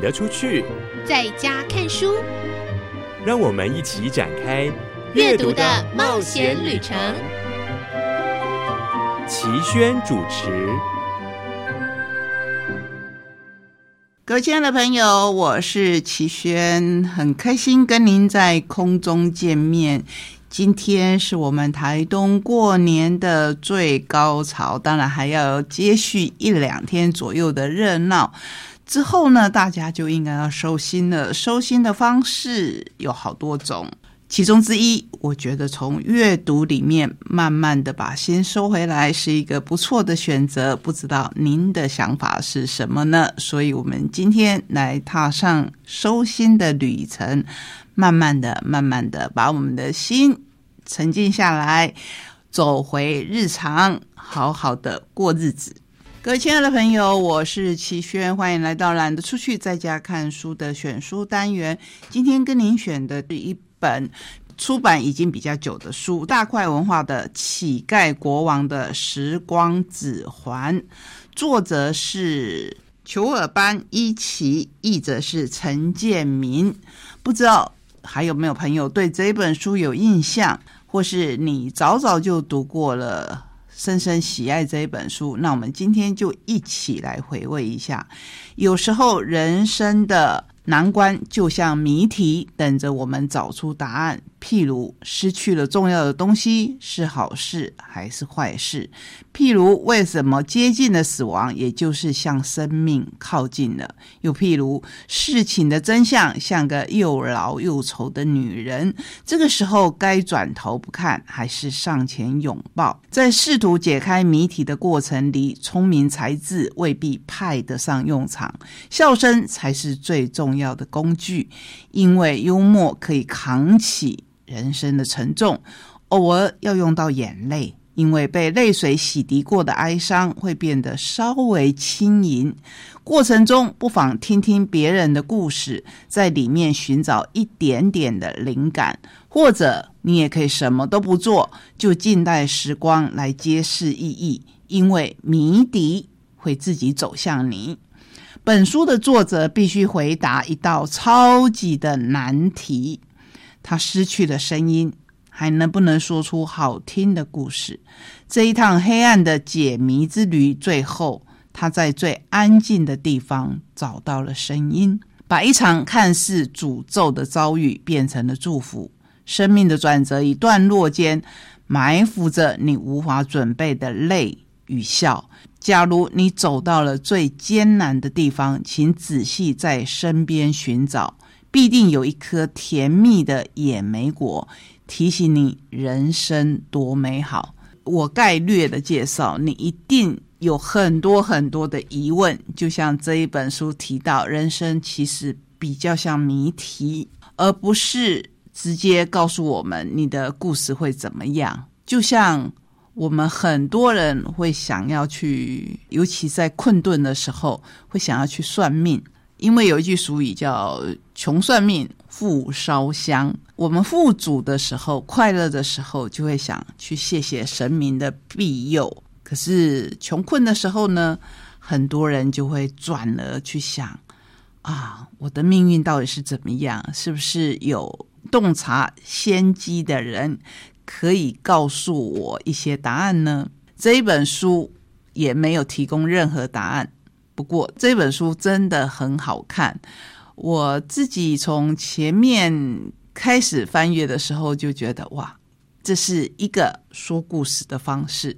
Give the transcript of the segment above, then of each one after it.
得出去，在家看书，让我们一起展开阅读的冒险旅程。齐轩主持。各位亲爱的朋友，我是齐轩，很开心跟您在空中见面。今天是我们台东过年的最高潮，当然还要接续一两天左右的热闹。之后呢，大家就应该要收心了。收心的方式有好多种，其中之一，我觉得从阅读里面慢慢的把心收回来，是一个不错的选择。不知道您的想法是什么呢？所以，我们今天来踏上收心的旅程，慢慢的、慢慢的把我们的心沉静下来，走回日常，好好的过日子。各位亲爱的朋友，我是齐轩，欢迎来到懒得出去在家看书的选书单元。今天跟您选的是一本出版已经比较久的书，大块文化的《乞丐国王的时光指环》，作者是裘尔班伊奇，译者是陈建民。不知道还有没有朋友对这本书有印象，或是你早早就读过了？深深喜爱这一本书，那我们今天就一起来回味一下。有时候人生的。难关就像谜题，等着我们找出答案。譬如失去了重要的东西是好事还是坏事？譬如为什么接近了死亡，也就是向生命靠近了？又譬如事情的真相像个又老又丑的女人，这个时候该转头不看，还是上前拥抱？在试图解开谜题的过程里，聪明才智未必派得上用场，笑声才是最重要。的工具，因为幽默可以扛起人生的沉重，偶尔要用到眼泪，因为被泪水洗涤过的哀伤会变得稍微轻盈。过程中不妨听听别人的故事，在里面寻找一点点的灵感，或者你也可以什么都不做，就静待时光来揭示意义，因为谜底会自己走向你。本书的作者必须回答一道超级的难题：他失去了声音，还能不能说出好听的故事？这一趟黑暗的解谜之旅，最后他在最安静的地方找到了声音，把一场看似诅咒的遭遇变成了祝福。生命的转折与段落间，埋伏着你无法准备的泪与笑。假如你走到了最艰难的地方，请仔细在身边寻找，必定有一颗甜蜜的野莓果，提醒你人生多美好。我概略的介绍，你一定有很多很多的疑问。就像这一本书提到，人生其实比较像谜题，而不是直接告诉我们你的故事会怎么样。就像。我们很多人会想要去，尤其在困顿的时候，会想要去算命，因为有一句俗语叫“穷算命，富烧香”。我们富足的时候、快乐的时候，就会想去谢谢神明的庇佑。可是穷困的时候呢，很多人就会转而去想：啊，我的命运到底是怎么样？是不是有洞察先机的人？可以告诉我一些答案呢？这一本书也没有提供任何答案。不过这本书真的很好看，我自己从前面开始翻阅的时候就觉得哇，这是一个说故事的方式。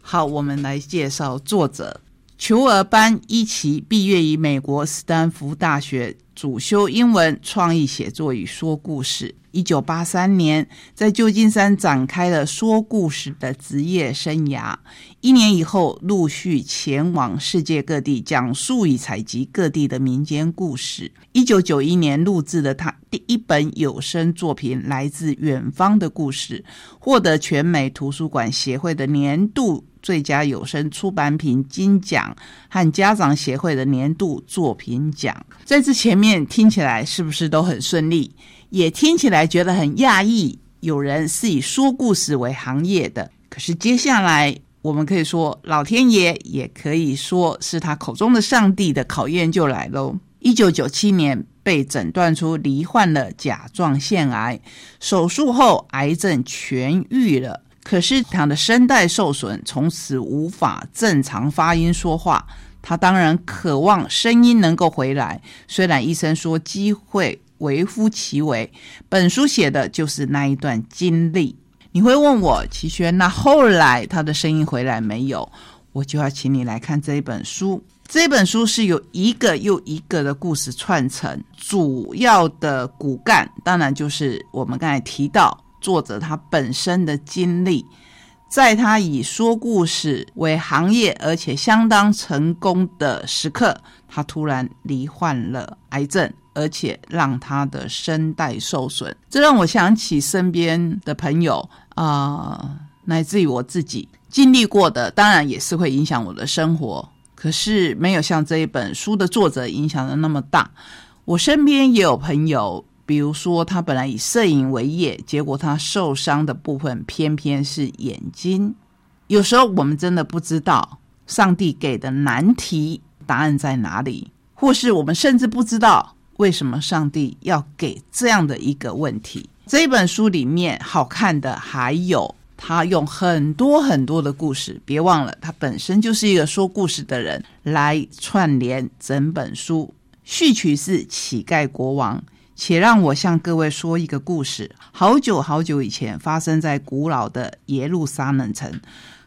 好，我们来介绍作者裘尔班伊奇，毕业于美国斯坦福大学，主修英文、创意写作与说故事。一九八三年，在旧金山展开了说故事的职业生涯。一年以后，陆续前往世界各地，讲述与采集各地的民间故事。一九九一年，录制了他第一本有声作品《来自远方的故事》，获得全美图书馆协会的年度最佳有声出版品金奖和家长协会的年度作品奖。在这前面听起来是不是都很顺利？也听起来觉得很讶异，有人是以说故事为行业的。可是接下来，我们可以说，老天爷也可以说是他口中的上帝的考验就来喽。一九九七年被诊断出罹患了甲状腺癌，手术后癌症痊愈了。可是他的声带受损，从此无法正常发音说话。他当然渴望声音能够回来，虽然医生说机会微乎其微。本书写的就是那一段经历。你会问我齐轩，那后来他的声音回来没有？我就要请你来看这一本书。这本书是由一个又一个的故事串成，主要的骨干当然就是我们刚才提到。作者他本身的经历，在他以说故事为行业，而且相当成功的时刻，他突然罹患了癌症，而且让他的声带受损。这让我想起身边的朋友啊，乃至于我自己经历过的，当然也是会影响我的生活，可是没有像这一本书的作者影响的那么大。我身边也有朋友。比如说，他本来以摄影为业，结果他受伤的部分偏偏是眼睛。有时候我们真的不知道上帝给的难题答案在哪里，或是我们甚至不知道为什么上帝要给这样的一个问题。这本书里面好看的还有他用很多很多的故事，别忘了他本身就是一个说故事的人，来串联整本书。序曲是乞丐国王。且让我向各位说一个故事。好久好久以前，发生在古老的耶路撒冷城，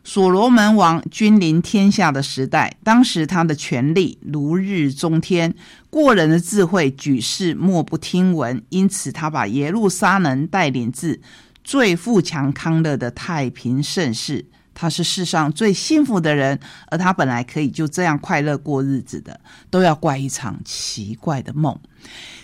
所罗门王君临天下的时代。当时他的权力如日中天，过人的智慧，举世莫不听闻。因此，他把耶路撒冷带领至最富强康乐的太平盛世。他是世上最幸福的人，而他本来可以就这样快乐过日子的，都要怪一场奇怪的梦。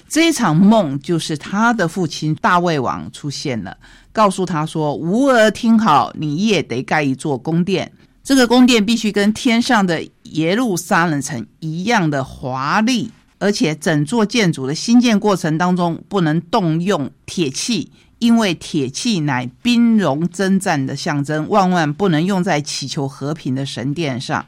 这场梦就是他的父亲大卫王出现了，告诉他说：“吾儿听好，你也得盖一座宫殿。这个宫殿必须跟天上的耶路撒冷城一样的华丽，而且整座建筑的新建过程当中不能动用铁器，因为铁器乃兵戎征战的象征，万万不能用在祈求和平的神殿上。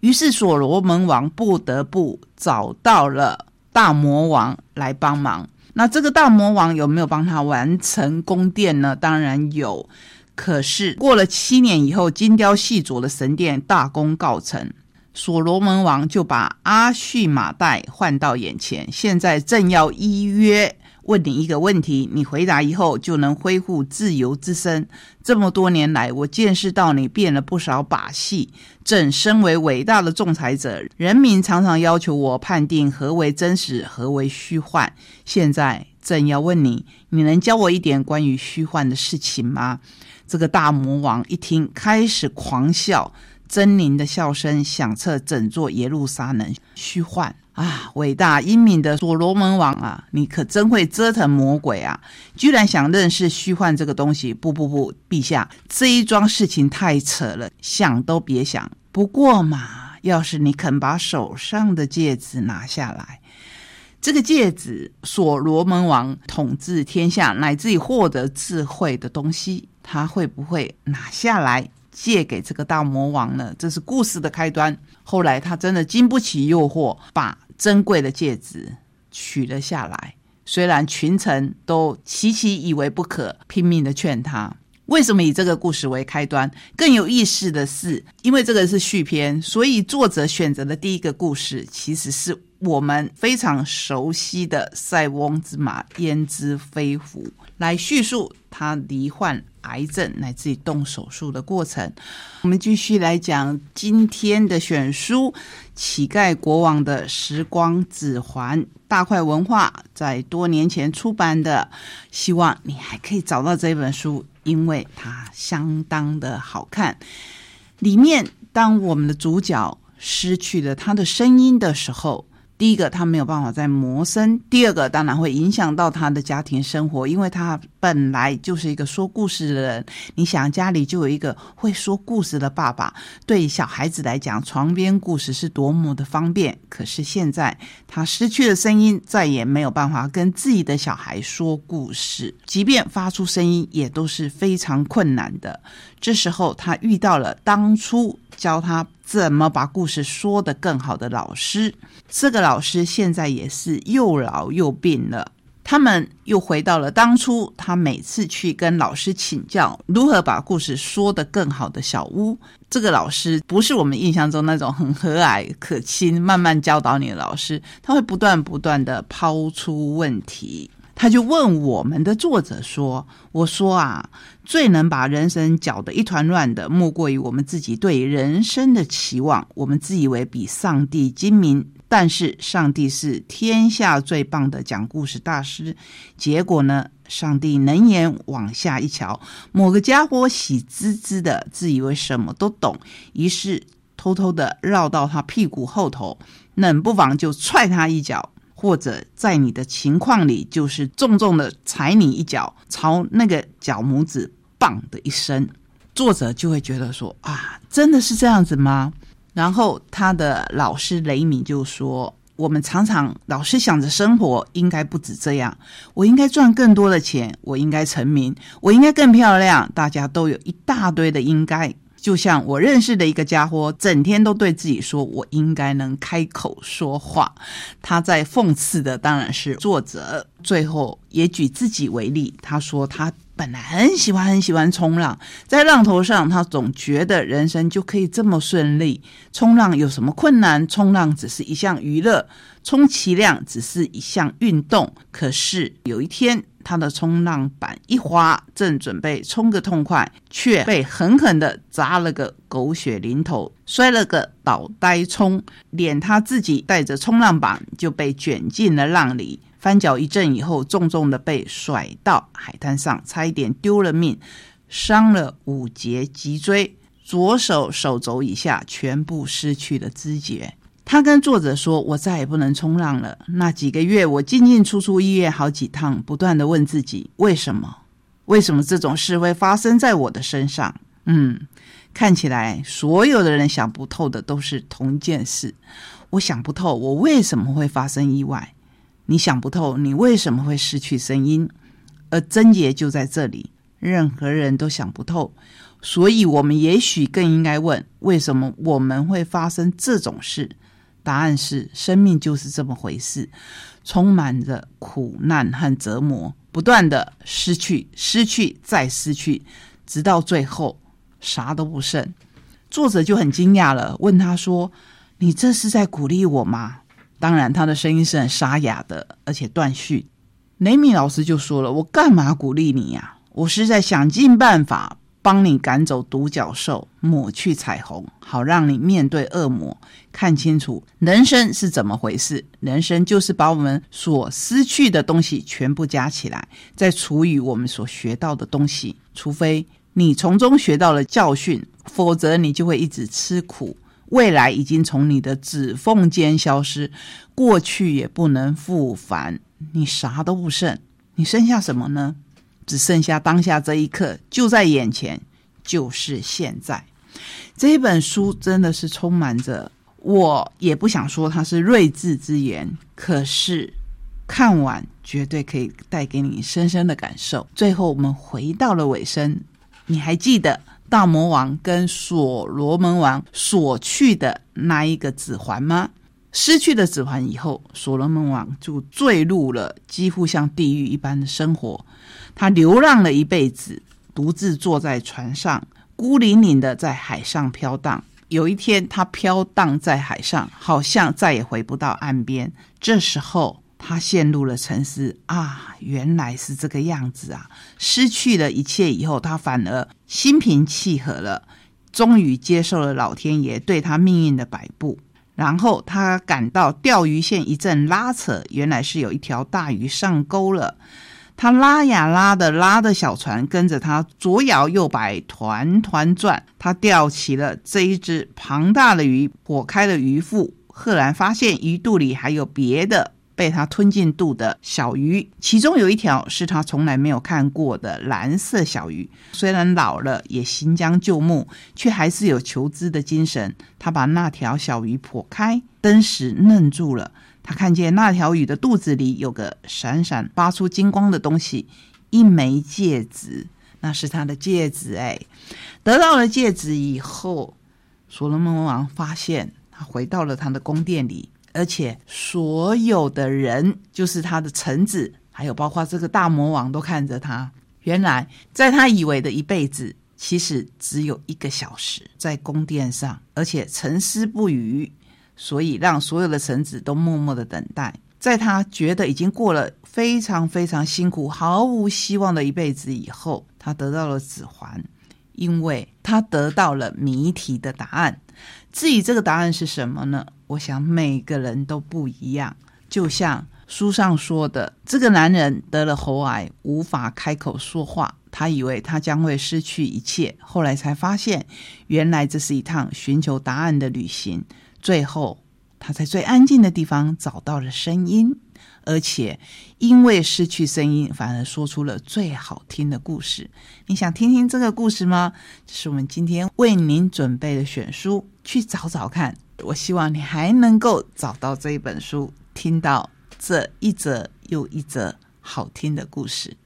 于是所罗门王不得不找到了。”大魔王来帮忙，那这个大魔王有没有帮他完成宫殿呢？当然有。可是过了七年以后，精雕细琢的神殿大功告成，所罗门王就把阿叙马代换到眼前，现在正要依约。问你一个问题，你回答以后就能恢复自由之身。这么多年来，我见识到你变了不少把戏。正身为伟大的仲裁者，人民常常要求我判定何为真实，何为虚幻。现在朕要问你，你能教我一点关于虚幻的事情吗？这个大魔王一听，开始狂笑，狰狞的笑声响彻整座耶路撒冷。虚幻。啊，伟大英明的所罗门王啊，你可真会折腾魔鬼啊！居然想认识虚幻这个东西？不不不，陛下，这一桩事情太扯了，想都别想。不过嘛，要是你肯把手上的戒指拿下来，这个戒指，所罗门王统治天下乃至于获得智慧的东西，他会不会拿下来借给这个大魔王呢？这是故事的开端。后来他真的经不起诱惑，把。珍贵的戒指取了下来，虽然群臣都齐齐以为不可，拼命的劝他。为什么以这个故事为开端？更有意思的是，因为这个是续篇，所以作者选择的第一个故事，其实是我们非常熟悉的塞翁之马焉知非福，来叙述他罹患癌症乃至于动手术的过程。我们继续来讲今天的选书。乞丐国王的时光指环，大块文化在多年前出版的，希望你还可以找到这本书，因为它相当的好看。里面，当我们的主角失去了他的声音的时候。第一个，他没有办法再磨声；第二个，当然会影响到他的家庭生活，因为他本来就是一个说故事的人。你想，家里就有一个会说故事的爸爸，对小孩子来讲，床边故事是多么的方便。可是现在，他失去了声音，再也没有办法跟自己的小孩说故事，即便发出声音，也都是非常困难的。这时候，他遇到了当初教他怎么把故事说得更好的老师。这个老师现在也是又老又病了。他们又回到了当初他每次去跟老师请教如何把故事说得更好的小屋。这个老师不是我们印象中那种很和蔼可亲、慢慢教导你的老师，他会不断不断的抛出问题。他就问我们的作者说：“我说啊，最能把人生搅得一团乱的，莫过于我们自己对人生的期望。我们自以为比上帝精明，但是上帝是天下最棒的讲故事大师。结果呢，上帝能眼往下一瞧，某个家伙喜滋滋的，自以为什么都懂，于是偷偷的绕到他屁股后头，冷不防就踹他一脚。”或者在你的情况里，就是重重的踩你一脚，朝那个脚拇指“棒”的一声，作者就会觉得说：“啊，真的是这样子吗？”然后他的老师雷米就说：“我们常常老是想着生活应该不止这样，我应该赚更多的钱，我应该成名，我应该更漂亮，大家都有一大堆的应该。”就像我认识的一个家伙，整天都对自己说：“我应该能开口说话。”他在讽刺的当然是作者。最后也举自己为例，他说他本来很喜欢很喜欢冲浪，在浪头上，他总觉得人生就可以这么顺利。冲浪有什么困难？冲浪只是一项娱乐，充其量只是一项运动。可是有一天。他的冲浪板一滑，正准备冲个痛快，却被狠狠的砸了个狗血淋头，摔了个倒呆冲，连他自己带着冲浪板就被卷进了浪里，翻脚一阵以后，重重的被甩到海滩上，差一点丢了命，伤了五节脊椎，左手手肘以下全部失去了知觉。他跟作者说：“我再也不能冲浪了。那几个月，我进进出出医院好几趟，不断的问自己：为什么？为什么这种事会发生在我的身上？嗯，看起来所有的人想不透的都是同一件事。我想不透，我为什么会发生意外？你想不透，你为什么会失去声音？而症结就在这里，任何人都想不透。所以，我们也许更应该问：为什么我们会发生这种事？”答案是：生命就是这么回事，充满着苦难和折磨，不断的失去、失去再失去，直到最后啥都不剩。作者就很惊讶了，问他说：“你这是在鼓励我吗？”当然，他的声音是很沙哑的，而且断续。雷米老师就说了：“我干嘛鼓励你呀？我是在想尽办法。”帮你赶走独角兽，抹去彩虹，好让你面对恶魔，看清楚人生是怎么回事。人生就是把我们所失去的东西全部加起来，再除以我们所学到的东西。除非你从中学到了教训，否则你就会一直吃苦。未来已经从你的指缝间消失，过去也不能复返，你啥都不剩，你剩下什么呢？只剩下当下这一刻，就在眼前，就是现在。这本书真的是充满着，我也不想说它是睿智之言，可是看完绝对可以带给你深深的感受。最后，我们回到了尾声，你还记得大魔王跟所罗门王所去的那一个指环吗？失去了指环以后，所罗门王就坠入了几乎像地狱一般的生活。他流浪了一辈子，独自坐在船上，孤零零的在海上飘荡。有一天，他飘荡在海上，好像再也回不到岸边。这时候，他陷入了沉思：啊，原来是这个样子啊！失去了一切以后，他反而心平气和了，终于接受了老天爷对他命运的摆布。然后，他感到钓鱼线一阵拉扯，原来是有一条大鱼上钩了。他拉呀拉的，拉的小船跟着他左摇右摆，团团转。他钓起了这一只庞大的鱼，躲开了鱼腹，赫然发现鱼肚里还有别的被他吞进肚的小鱼，其中有一条是他从来没有看过的蓝色小鱼。虽然老了，也行将就木，却还是有求知的精神。他把那条小鱼破开，登时愣住了。他看见那条鱼的肚子里有个闪闪发出金光的东西，一枚戒指，那是他的戒指。哎，得到了戒指以后，所罗门王发现他回到了他的宫殿里，而且所有的人，就是他的臣子，还有包括这个大魔王，都看着他。原来，在他以为的一辈子，其实只有一个小时在宫殿上，而且沉思不语，所以让所有的臣子都默默的等待。在他觉得已经过了非常非常辛苦、毫无希望的一辈子以后，他得到了指环，因为他得到了谜题的答案。至于这个答案是什么呢？我想每个人都不一样。就像书上说的，这个男人得了喉癌，无法开口说话，他以为他将会失去一切，后来才发现，原来这是一趟寻求答案的旅行。最后。他在最安静的地方找到了声音，而且因为失去声音，反而说出了最好听的故事。你想听听这个故事吗？这是我们今天为您准备的选书，去找找看。我希望你还能够找到这一本书，听到这一则又一则好听的故事。